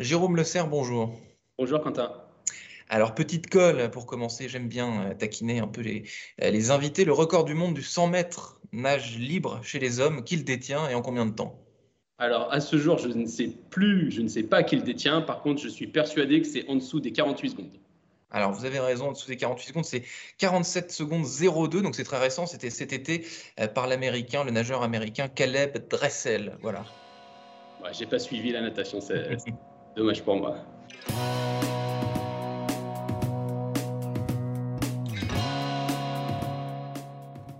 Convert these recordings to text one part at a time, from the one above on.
Jérôme Le Serre, bonjour. Bonjour Quentin. Alors, petite colle pour commencer, j'aime bien euh, taquiner un peu les, euh, les invités. Le record du monde du 100 mètres nage libre chez les hommes, qui le détient et en combien de temps? Alors, à ce jour, je ne sais plus, je ne sais pas qui le détient. Par contre, je suis persuadé que c'est en dessous des 48 secondes. Alors, vous avez raison, en dessous des 48 secondes, c'est 47 secondes 02, donc c'est très récent. C'était cet été euh, par l'américain, le nageur américain Caleb Dressel. Voilà. Ouais, J'ai pas suivi la natation, c'est dommage pour moi.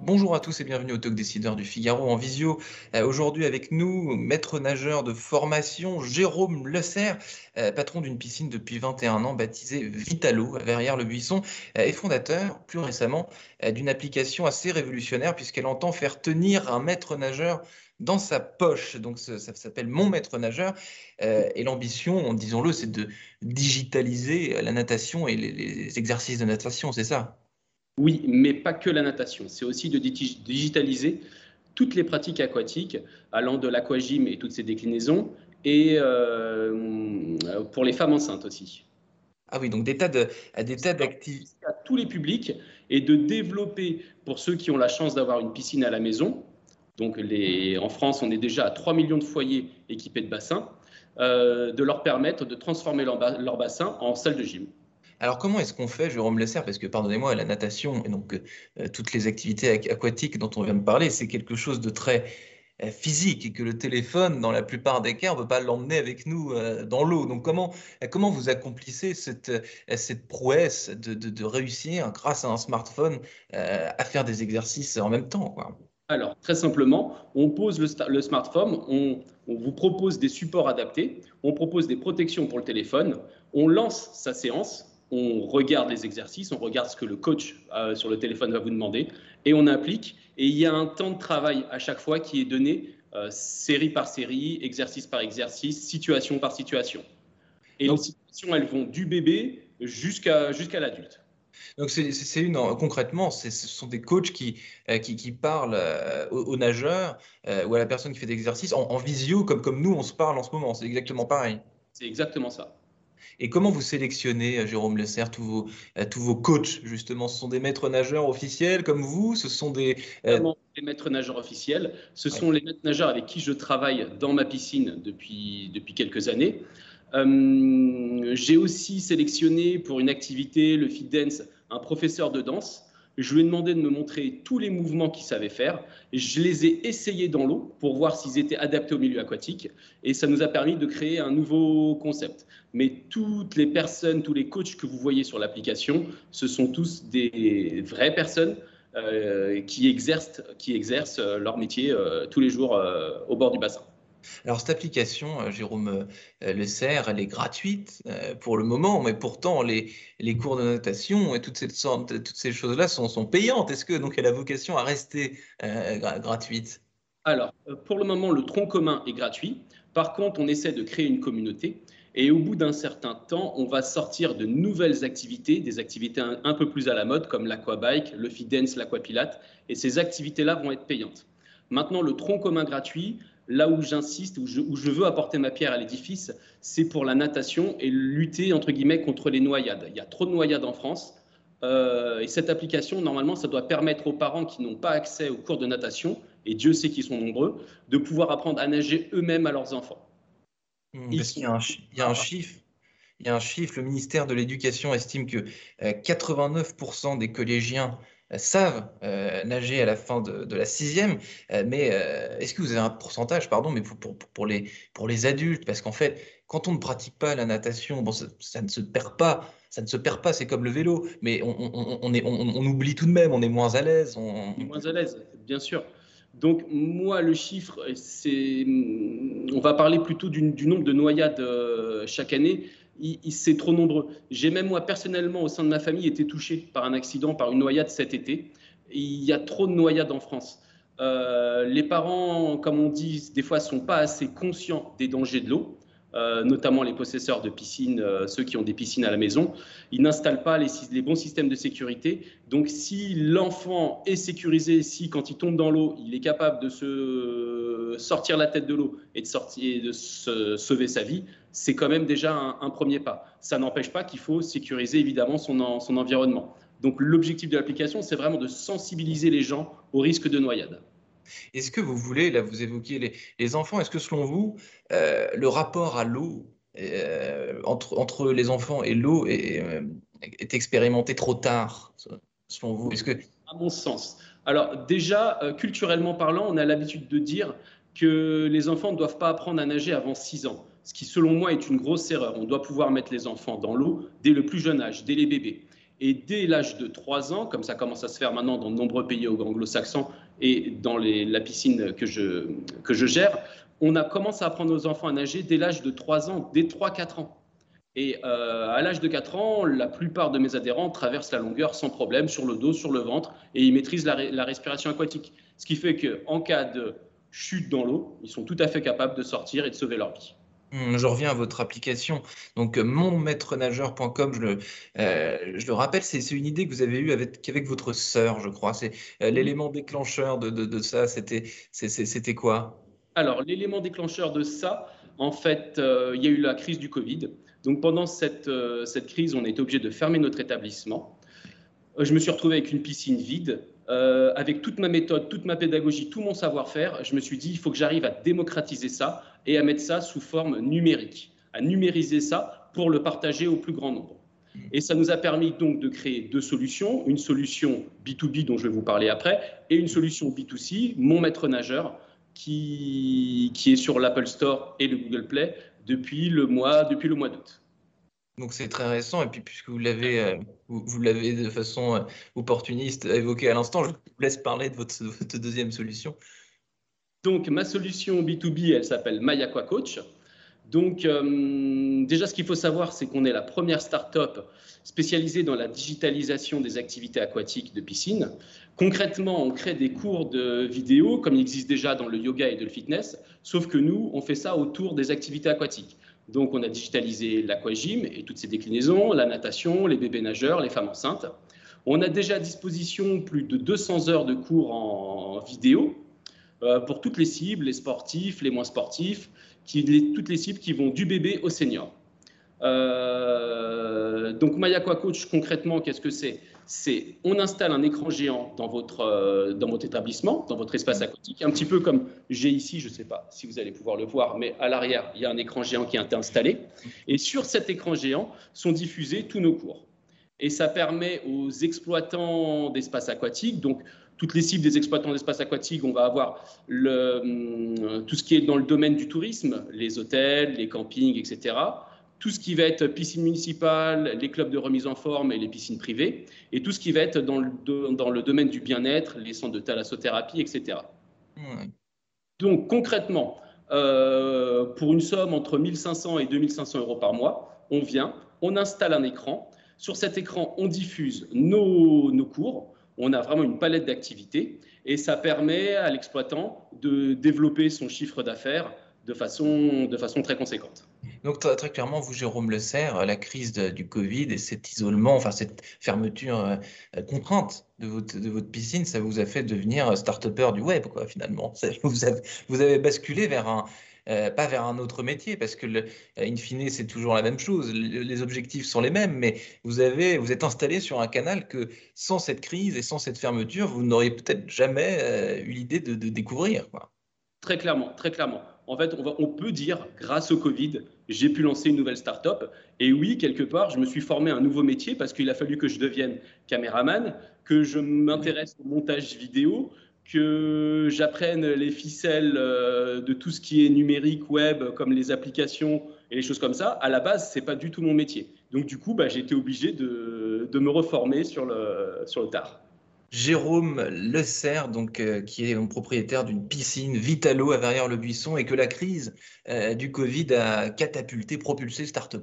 Bonjour à tous et bienvenue au Talk Décideur du Figaro en visio. Euh, Aujourd'hui avec nous, maître nageur de formation Jérôme Lesser, euh, patron d'une piscine depuis 21 ans baptisée Vitalo à Verrières-le-Buisson euh, et fondateur plus récemment d'une application assez révolutionnaire puisqu'elle entend faire tenir un maître nageur dans sa poche. Donc ça, ça s'appelle Mon Maître Nageur. Euh, et l'ambition, disons-le, c'est de digitaliser la natation et les, les exercices de natation, c'est ça? Oui, mais pas que la natation. C'est aussi de digi- digitaliser toutes les pratiques aquatiques, allant de l'aquagym et toutes ses déclinaisons, et euh, pour les femmes enceintes aussi. Ah oui, donc des tas de, des tas d'activités. À tous les publics et de développer pour ceux qui ont la chance d'avoir une piscine à la maison. Donc en France, on est déjà à 3 millions de foyers équipés de bassins, euh, de leur permettre de transformer leur, ba- leur bassin en salle de gym. Alors comment est-ce qu'on fait, Jérôme Lesser? Parce que pardonnez-moi, la natation et donc euh, toutes les activités aqu- aquatiques dont on vient de parler, c'est quelque chose de très euh, physique et que le téléphone, dans la plupart des cas, on ne peut pas l'emmener avec nous dans l'eau. Donc comment, comment vous accomplissez cette, cette prouesse de, réussir, grâce à un smartphone, à faire des exercices en même temps Alors, très simplement, on pose le, smartphone, on, on vous propose des supports adaptés, on propose des protections pour le téléphone, on lance sa séance, on regarde les exercices, on regarde ce que le coach euh, sur le téléphone va vous demander, et on applique. Et il y a un temps de travail à chaque fois qui est donné euh, série par série, exercice par exercice, situation par situation. Et Donc- les situations, elles vont du bébé jusqu'à jusqu'à l'adulte. Donc c'est une concrètement, ce sont des coachs qui, euh, qui, qui parlent euh, aux, aux nageurs euh, ou à la personne qui fait des exercices en, en visio comme, comme nous on se parle en ce moment. C'est exactement pareil. C'est exactement ça. Et comment vous sélectionnez, Jérôme Lesser, tous vos, tous vos coachs justement? Ce sont des maîtres nageurs officiels comme vous? Ce sont des euh, les maîtres nageurs officiels. Ce sont les maîtres nageurs avec qui je travaille dans ma piscine depuis, depuis quelques années. Euh, J'ai aussi sélectionné pour une activité, le fit dance, un professeur de danse. Je lui ai demandé de me montrer tous les mouvements qu'il savait faire. Je les ai essayés dans l'eau pour voir s'ils étaient adaptés au milieu aquatique. Et ça nous a permis de créer un nouveau concept. Mais toutes les personnes, tous les coachs que vous voyez sur l'application, ce sont tous des vraies personnes euh, qui, exercent, euh, leur métier tous les jours au bord du bassin. Alors, cette application, euh, Jérôme euh, Le Serre, elle est gratuite euh, pour le moment, mais pourtant, les, cours de natation et toutes ces, toutes ces choses-là sont, payantes. Est-ce que donc elle a vocation à rester euh, gra- gratuite? Alors, euh, pour le moment, le tronc commun est gratuit. Par contre, on essaie de créer une communauté. Et au bout d'un certain temps, on va sortir de nouvelles activités, des activités un, un peu plus à la mode, comme l'aquabike, le fit dance, l'aquapilate. Et ces activités-là vont être payantes. Maintenant, le tronc commun gratuit, là où j'insiste, où je, où je veux apporter ma pierre à l'édifice, c'est pour la natation et lutter, entre guillemets, contre les noyades. Il y a trop de noyades en France. Euh, et cette application, normalement, ça doit permettre aux parents qui n'ont pas accès aux cours de natation, et Dieu sait qu'ils sont nombreux, de pouvoir apprendre à nager eux-mêmes à leurs enfants. Ils Parce qu'il y a un, chi- il y a un chiffre. Il y a un chiffre, le ministère de l'Éducation estime que euh, 89% des collégiens euh, savent euh, nager à la fin de, la sixième. Euh, mais euh, est-ce que vous avez un pourcentage, pardon, mais pour, les, pour les adultes? Parce qu'en fait, quand on ne pratique pas la natation, bon, ça, ne se perd pas. Ça ne se perd pas, c'est comme le vélo. Mais on, on- on- est, on, oublie tout de même, on est moins à l'aise. on- moins à l'aise, bien sûr. Donc moi, le chiffre, c'est, on va parler plutôt du, nombre de noyades euh, chaque année. C'est trop nombreux. J'ai même moi personnellement au sein de ma famille été touché par un accident, par une noyade cet été. il y a trop de noyades en France. Euh, les parents, comme on dit, des fois, sont pas assez conscients des dangers de l'eau. Euh, notamment les possesseurs de piscines, euh, ceux qui ont des piscines à la maison, ils n'installent pas les, bons systèmes de sécurité. Donc si l'enfant est sécurisé, si quand il tombe dans l'eau, il est capable de se sortir la tête de l'eau et de, de se sauver sa vie, c'est quand même déjà un, premier pas. Ça n'empêche pas qu'il faut sécuriser évidemment son, son environnement. Donc l'objectif de l'application, c'est vraiment de sensibiliser les gens au risque de noyade. Est-ce que vous voulez, là vous évoquiez les, enfants, est-ce que selon vous, euh, le rapport à l'eau euh, entre, entre les enfants et l'eau est, euh, est, expérimenté trop tard, selon vous? Est-ce que... À mon sens. Alors déjà, culturellement parlant, on a l'habitude de dire que les enfants ne doivent pas apprendre à nager avant 6 ans, ce qui selon moi est une grosse erreur. On doit pouvoir mettre les enfants dans l'eau dès le plus jeune âge, dès les bébés. Et dès l'âge de 3 ans, comme ça commence à se faire maintenant dans de nombreux pays anglo-saxons et dans la piscine que je, gère, on a commencé à apprendre aux enfants à nager dès l'âge de 3 ans, dès 3-4 ans. Et euh, à l'âge de 4 ans, la plupart de mes adhérents traversent la longueur sans problème, sur le dos, sur le ventre, et ils maîtrisent la respiration aquatique. Ce qui fait qu'en cas de chute dans l'eau, ils sont tout à fait capables de sortir et de sauver leur vie. Hum, je reviens à votre application. Donc, euh, monmaîtrenageur.com, je le, euh, je le rappelle, c'est une idée que vous avez eue avec, avec votre sœur, je crois. C'est euh, l'élément déclencheur de, de, de ça, c'était quoi? Alors, l'élément déclencheur de ça, en fait, il y a eu la crise du Covid. Donc, pendant cette, cette crise, on a été obligé de fermer notre établissement. Je me suis retrouvé avec une piscine vide. Avec toute ma méthode, toute ma pédagogie, tout mon savoir-faire, je me suis dit, il faut que j'arrive à démocratiser ça et à mettre ça sous forme numérique, à numériser ça pour le partager au plus grand nombre. Mmh. Et ça nous a permis donc de créer deux solutions, une solution B2B dont je vais vous parler après, et une solution B2C, mon maître nageur, qui, qui est sur l'Apple Store et le Google Play depuis le mois, depuis le mois d'août. Donc c'est très récent, et puis puisque vous l'avez, euh, vous, l'avez de façon euh, opportuniste évoqué à l'instant, je vous laisse parler de votre, de votre deuxième solution. Donc, ma solution B2B, elle s'appelle MyAquaCoach. Coach. Donc, euh, déjà, ce qu'il faut savoir, c'est qu'on est la première start-up spécialisée dans la digitalisation des activités aquatiques de piscine. Concrètement, on crée des cours de vidéo, comme il existe déjà dans le yoga et de le fitness, sauf que nous, on fait ça autour des activités aquatiques. Donc, on a digitalisé l'aquagym et toutes ses déclinaisons, la natation, les bébés nageurs, les femmes enceintes. On a déjà à disposition plus de 200 heures de cours en vidéo euh, pour toutes les cibles, les sportifs, les moins sportifs, toutes les cibles qui vont du bébé au senior. Euh, donc Maya Coach, concrètement, qu'est-ce que c'est? C'est on installe un écran géant dans votre, euh, dans votre établissement, dans votre espace aquatique, un petit peu comme j'ai ici, je ne sais pas si vous allez pouvoir le voir, mais à l'arrière, il y a un écran géant qui est installé. Et sur cet écran géant sont diffusés tous nos cours. Et ça permet aux exploitants d'espaces aquatiques, donc toutes les cibles des exploitants d'espaces aquatiques, on va avoir hum, tout ce qui est dans le domaine du tourisme, les hôtels, les campings, etc. Tout ce qui va être piscine municipale, les clubs de remise en forme et les piscines privées, et tout ce qui va être dans le, dans le domaine du bien-être, les centres de thalassothérapie, etc. Donc concrètement, euh, pour une somme entre 1500 et 2500 euros par mois, on vient, on installe un écran. Sur cet écran, on diffuse nos, nos cours on a vraiment une palette d'activités et ça permet à l'exploitant de développer son chiffre d'affaires de façon, de façon très conséquente. Donc très, clairement, vous, Jérôme Le Serre, la crise du Covid et cet isolement, enfin cette fermeture euh, contrainte de votre, piscine, ça vous a fait devenir start-upper du web, finalement. vous, avez, basculé vers un, euh, pas vers un autre métier, parce que, le, in fine, c'est toujours la même chose. Les objectifs sont les mêmes, mais vous, avez, vous êtes installé sur un canal que, sans cette crise et sans cette fermeture, vous n'auriez peut-être jamais euh, eu l'idée de, découvrir. Très clairement, très clairement. En fait, on, peut dire, grâce au Covid, j'ai pu lancer une nouvelle start-up. Et oui, quelque part, je me suis formé un nouveau métier parce qu'il a fallu que je devienne caméraman, que je m'intéresse au montage vidéo, que j'apprenne les ficelles euh, de tout ce qui est numérique, web, comme les applications et les choses comme ça, à la base, c'est pas du tout mon métier. Donc du coup, bah, j'ai été obligé de, de, me reformer sur le, sur le tard. Jérôme Le donc, euh, qui est propriétaire d'une piscine Vitalo à Verrières-le-Buisson et que la crise euh, du Covid a catapulté, propulsé start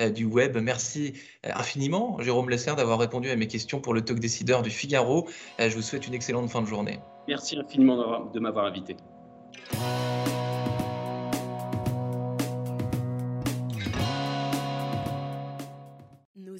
euh, du web. Merci infiniment, Jérôme Le d'avoir répondu à mes questions pour le talk décideur du Figaro. je vous souhaite une excellente fin de journée. Merci infiniment de m'avoir invité.